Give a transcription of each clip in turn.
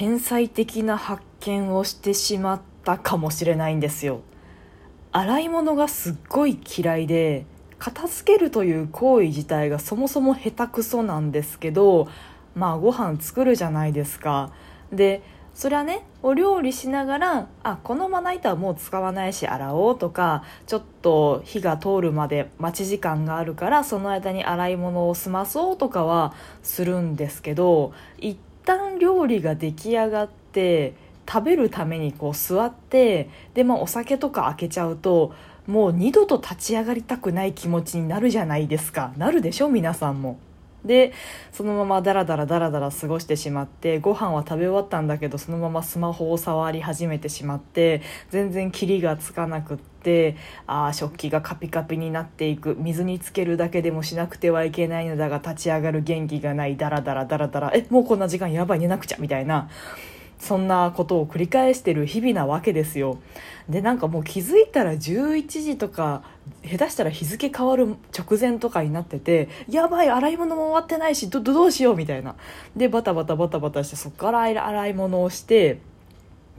天才的な発見をしてしまったかもしれないんですよ。洗い物がすっごい嫌いで片付けるという行為自体がそもそも下手くそなんですけどまあご飯作るじゃないですか。でそれはねお料理しながらあこのまな板はもう使わないし洗おうとかちょっと火が通るまで待ち時間があるからその間に洗い物を済まそうとかはするんですけど一旦料理が出来上がって食べるためにこう座ってで、まあ、お酒とか開けちゃうともう二度と立ち上がりたくない気持ちになるじゃないですかなるでしょ？皆さんも。でそのままダラダラダラダラ過ごしてしまってご飯は食べ終わったんだけどそのままスマホを触り始めてしまって全然キリがつかなくってあ食器がカピカピになっていく。水につけるだけでもしなくてはいけないのだが立ち上がる元気がない。ダラダラダラダラ。えもうこんな時間やばい寝なくちゃ？みたいな。そんなことを繰り返してる日々なわけですよ。でなんかもう気づいたら11時とか下手したら日付変わる直前とかになっててやばい洗い物も終わってないしどどうしよう？みたいな。でバタバタバタバタしてそっから洗い物をして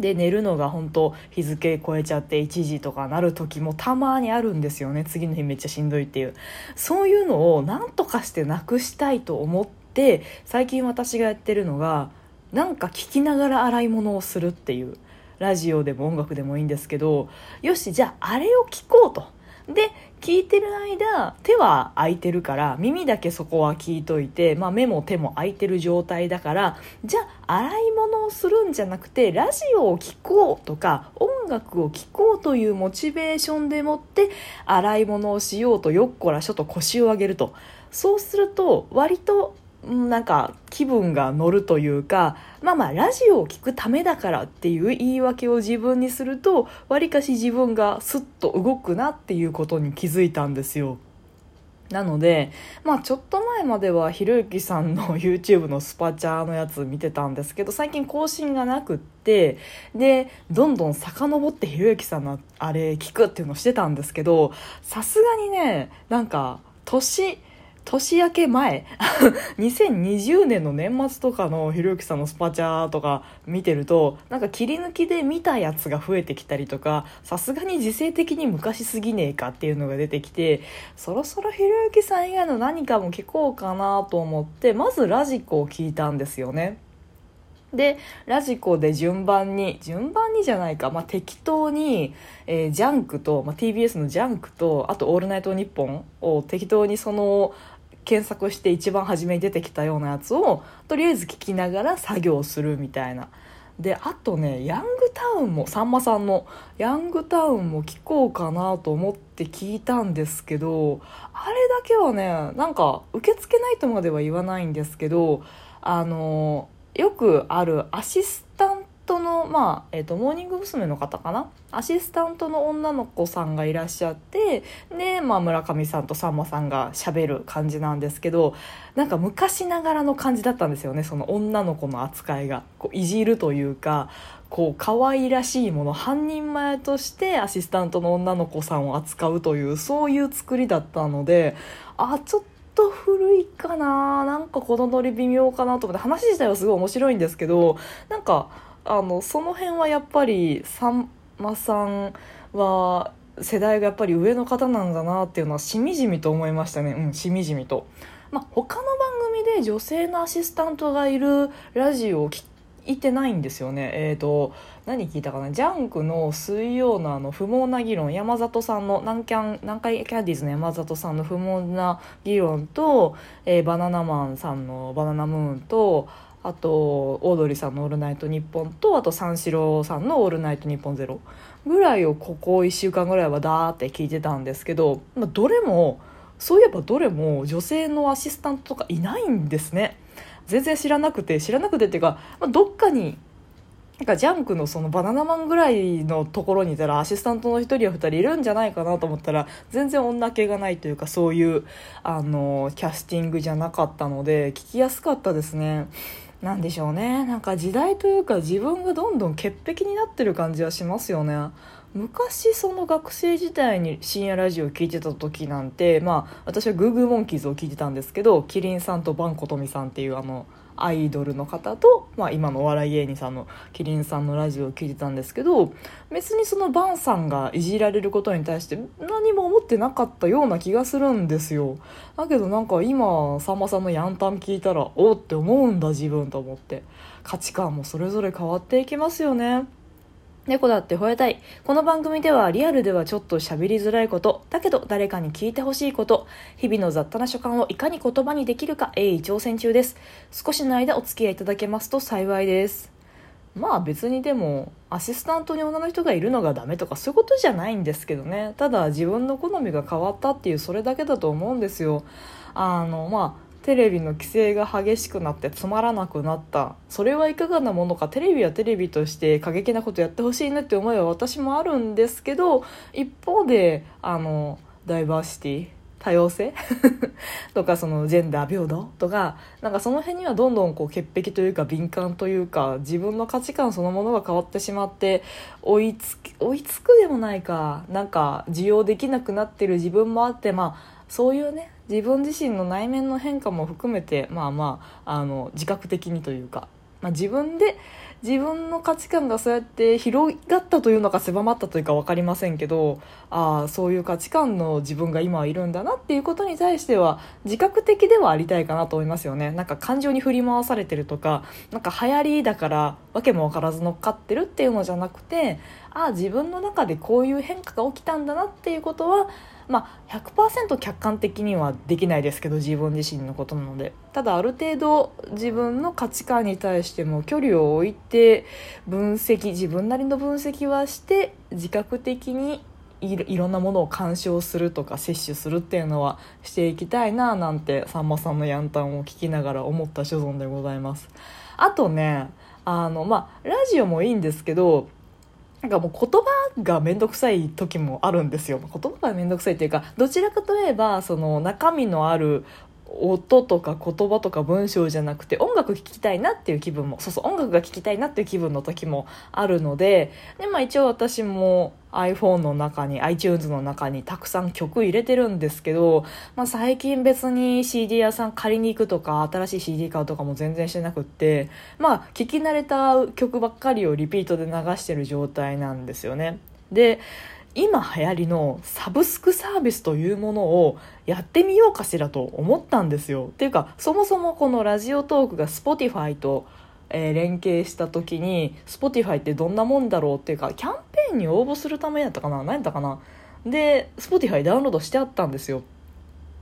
で寝るのが本当日付超えちゃって1時とかなる時もたまにあるんですよね。次の日めっちゃしんどいっていう。そういうのを何とかしてなくしたいと思って最近私がやってるのがなんか聞きながら洗い物をするっていう。ラジオでも音楽でもいいんですけどよしじゃああれを聞こうと。で聞いてる間手は空いてるから耳だけそこは聞いといて、まあ、目も手も空いてる状態だからじゃあ洗い物をするんじゃなくてラジオを聴こうとか音楽を聴こうというモチベーションでもって洗い物をしようとよっこらしょと腰を上げると。そうすると割となんか気分が乗るというかまあまあラジオを聴くためだからっていう言い訳を自分にするとわりかし自分がスッと動くなっていうことに気づいたんですよ。なので、まあちょっと前まではひろゆきさんの YouTube のスパチャーのやつ見てたんですけど、最近更新がなくって、で、どんどん遡ってひろゆきさんのあれ聞くっていうのをしてたんですけど、さすがにね、なんか、年、年明け前？2020年の年末とかのひろゆきさんのスパチャとか見てるとなんか切り抜きで見たやつが増えてきたりとかさすがに時勢的に昔すぎねえかっていうのが出てきてそろそろひろゆきさん以外の何かも聞こうかなと思ってまずラジコを聞いたんですよね。でラジコで順番に順番にじゃないか、まあ、適当に、えー、ジャンクと、まあ、TBS のジャンクとあと「オールナイトニッポン」を適当にその検索して一番初めに出てきたようなやつをとりあえず聞きながら作業するみたいな。であとねヤングタウンもさんまさんのヤングタウンも聞こうかなと思って聞いたんですけどあれだけはねなんか受け付けないとまでは言わないんですけどあのよくあるアシスタトの、まあえーと、モーニング娘。の方かな？アシスタントの女の子さんがいらっしゃってで、まあ、村上さんとさんまさんがしゃべる感じなんですけどなんか昔ながらの感じだったんですよねその女の子の扱いがこういじるというかこう可愛らしいもの半人前としてアシスタントの女の子さんを扱うというそういう作りだったのであちょっと古いかななんかこのノリ微妙かなと思って話自体はすごい面白いんですけどなんかあのその辺はやっぱりさんまさんは世代がやっぱり上の方なんだなっていうのはしみじみと思いましたねうんしみじみと。まあ、他の番組で女性のアシスタントがいるラジオを聞いてないんですよね。えっ、ー、と何聞いたかな？ジャンクの水曜のあの不毛な議論山里さんの南キャン南海キャンディーズの山里さんの不毛な議論と、えー、バナナマンさんのバナナムーンとあとオードリーさんの「オールナイトニッポン」とあと三四郎さんの「オールナイトニッポンゼロぐらいをここ1週間ぐらいはダーって聞いてたんですけど、まあ、どれもそういえばどれも女性のアシスタントとかいないんですね全然知らなくて知らなくてっていうか、まあ、どっかになんかジャンクのそのバナナマンぐらいのところにいたらアシスタントの1人や2人いるんじゃないかなと思ったら全然女気がないというかそういうあのキャスティングじゃなかったので聞きやすかったですね。なんでしょうね。なんか時代というか自分がどんどん潔癖になってる感じはしますよね。昔その学生時代に深夜ラジオを聴いてた時なんてまあ私はグーグーモンキーズを聞いてたんですけどキリンさんとバンコトミさんっていうあのアイドルの方と、まあ、今のお笑い芸人さんのキリンさんのラジオを聞いてたんですけど別にそのバンさんがいじられることに対して何も思ってなかったような気がするんですよ。だけどなんか今さんまさんのヤンタン聞いたらおって思うんだ自分と思って。価値観もそれぞれ変わっていきますよね。猫だって吠えたい。この番組ではリアルではちょっと喋りづらいこと、だけど誰かに聞いてほしいこと、日々の雑多な所感をいかに言葉にできるか鋭意挑戦中です。少しの間お付き合いいただけますと幸いです。まあ別にでもアシスタントに女の人がいるのがダメとかそういうことじゃないんですけどね。ただ自分の好みが変わったっていうそれだけだと思うんですよ。あのまあテレビの規制が激しくなってつまらなくなった。それはいかがなものか。テレビはテレビとして過激なことやってほしいねって思いは私もあるんですけど一方であのダイバーシティ多様性？とかそのジェンダー平等？とかなんかその辺にはどんどんこう潔癖というか敏感というか自分の価値観そのものが変わってしまって追いつき追いつくでもないか。なんか受容できなくなってる自分もあってまあそういうね自分自身の内面の変化も含めてまあまああの自覚的にというか、まあ、自分で自分の価値観がそうやって広がったというのか狭まったというか分かりませんけどああそういう価値観の自分が今はいるんだなっていうことに対しては自覚的ではありたいかなと思いますよね。なんか感情に振り回されてるとかなんか流行りだから訳も分からず乗っかってるっていうのじゃなくてああ自分の中でこういう変化が起きたんだなっていうことはまあ、100%客観的にはできないですけど自分自身のことなので。ただある程度自分の価値観に対しても距離を置いて分析自分なりの分析はして自覚的にいろんなものを鑑賞するとか摂取するっていうのはしていきたいななんてさんまさんのヤンタンを聞きながら思った所存でございます。あとねあのまあラジオもいいんですけどなんかもう言葉が面倒くさい時もあるんですよ。言葉が面倒くさいっていうかどちらかといえばその中身のある音とか言葉とか文章じゃなくて音楽聴きたいなっていう気分もそうそう音楽が聴きたいなっていう気分の時もあるのでで、まあ、一応私も iPhone の中に iTunes の中にたくさん曲入れてるんですけど、まあ、最近別に CD 屋さん借りに行くとか新しい CD 買うとかも全然してなくってまあ聴き慣れた曲ばっかりをリピートで流してる状態なんですよね。で今流行りのサブスクサービスというものをやってみようかしらと思ったんですよ。っていうかそもそもこのラジオトークが Spotify と、えー、連携した時に Spotify ってどんなもんだろうっていうかキャンペーンに応募するためやったかな何やったかなで Spotify ダウンロードしてあったんですよ。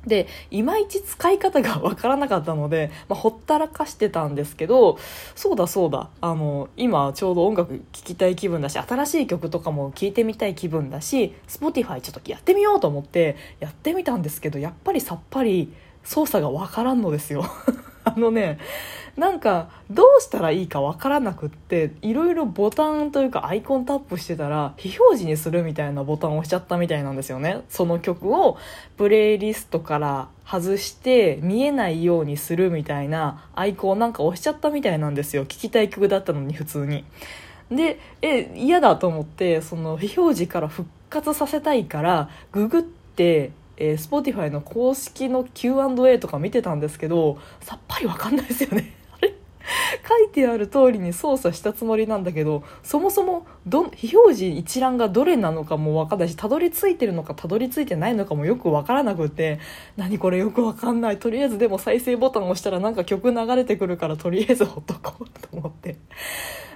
でいまいち使い方がわからなかったので、まあ、ほったらかしてたんですけどそうだそうだ。あの今ちょうど音楽聴きたい気分だし新しい曲とかも聴いてみたい気分だし Spotify ちょっとやってみようと思ってやってみたんですけどやっぱりさっぱり操作がわからんのですよ。あのねなんかどうしたらいいかわからなくっていろいろボタンというかアイコンタップしてたら非表示にするみたいなボタンを押しちゃったみたいなんですよね。その曲をプレイリストから外して見えないようにするみたいなアイコンなんか押しちゃったみたいなんですよ。聴きたい曲だったのに普通に。でえ嫌だと思ってその非表示から復活させたいからググってえー、Spotify の公式の Q&A とか見てたんですけどさっぱりわかんないですよね。書いてある通りに操作したつもりなんだけどそもそもど非表示一覧がどれなのかもわかんないしたどり着いてるのかたどり着いてないのかもよくわからなくて何これよくわかんない。とりあえずでも再生ボタンを押したらなんか曲流れてくるからとりあえずほっとこうと思って。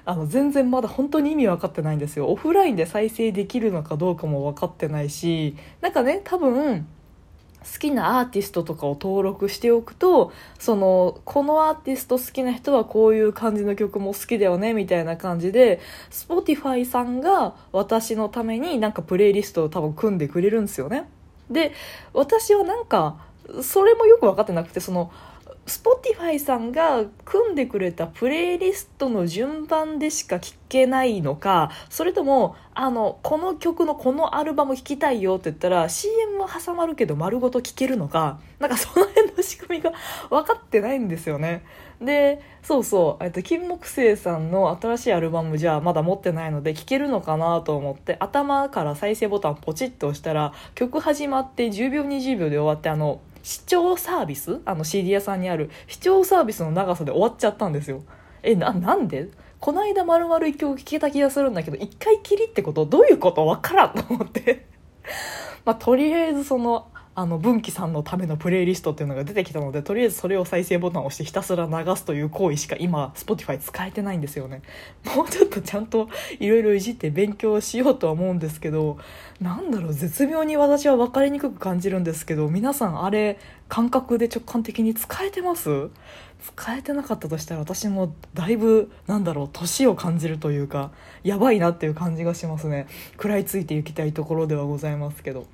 あの全然まだ本当に意味分かってないんですよ。オフラインで再生できるのかどうかも分かってないしなんかね多分好きなアーティストとかを登録しておくとそのこのアーティスト好きな人はこういう感じの曲も好きだよねみたいな感じで Spotify さんが私のためになんかプレイリストを多分組んでくれるんですよね。で私はなんかそれもよく分かってなくてその Spotify さんが組んでくれたプレイリストの順番でしか聴けないのかそれともあのこの曲のこのアルバム聴きたいよって言ったら CM は挟まるけど丸ごと聴けるのかなんかその辺の仕組みが 分かってないんですよね。でそうそうと金木犀さんの新しいアルバムじゃまだ持ってないので聴けるのかなと思って頭から再生ボタンポチッと押したら曲始まって10秒20秒で終わってあの視聴サービス？あの CD 屋さんにある視聴サービスの長さで終わっちゃったんですよ。えななんで？この間丸々一曲聴けた気がするんだけど一回きりってこと？どういうこと？わからんと思って。まあとりあえずそのあの文紀さんのためのプレイリストっていうのが出てきたのでとりあえずそれを再生ボタンを押してひたすら流すという行為しか今 Spotify 使えてないんですよね。もうちょっとちゃんといろいろいじって勉強しようとは思うんですけどなんだろう絶妙に私は分かりにくく感じるんですけど皆さんあれ感覚で直感的に使えてます？使えてなかったとしたら私もだいぶなんだろう年を感じるというかやばいなっていう感じがしますね。食らいついていきたいところではございますけど。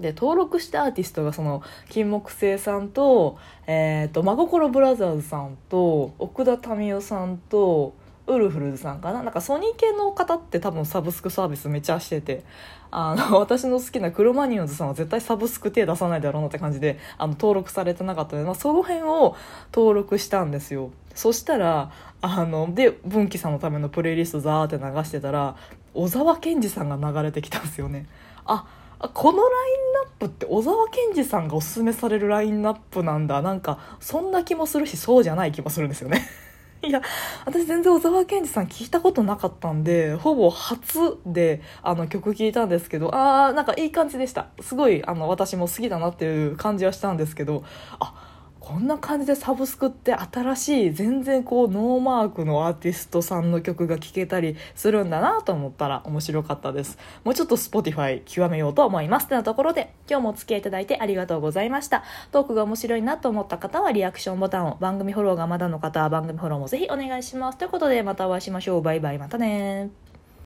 で登録したアーティストがその金木犀さんと,、えーと、真心ブラザーズさんと奥田民生さんとウルフルズさんかな？なんかソニー系の方って多分サブスクサービスめっちゃしててあの 私の好きなクロマニオンズさんは絶対サブスク手出さないだろうなって感じであの登録されてなかったので、まあ、その辺を登録したんですよ。そしたらあので文紀さんのためのプレイリストザーって流してたら小沢健二さんが流れてきたんですよね。あこのラインナップって小沢健二さんがおすすめされるラインナップなんだ。なんかそんな気もするしそうじゃない気もするんですよね。いや私全然小沢健二さん聞いたことなかったんでほぼ初であの曲聴いたんですけどあーなんかいい感じでした。すごいあの私も好きだなっていう感じはしたんですけどあこんな感じでサブスクって新しい全然こうノーマークのアーティストさんの曲が聴けたりするんだなと思ったら面白かったです。もうちょっと Spotify 極めようと思います。というところで今日もお付き合いいただいてありがとうございました。トークが面白いなと思った方はリアクションボタンを番組フォローがまだの方は番組フォローもぜひお願いします。ということでまたお会いしましょう。バイバイ。またね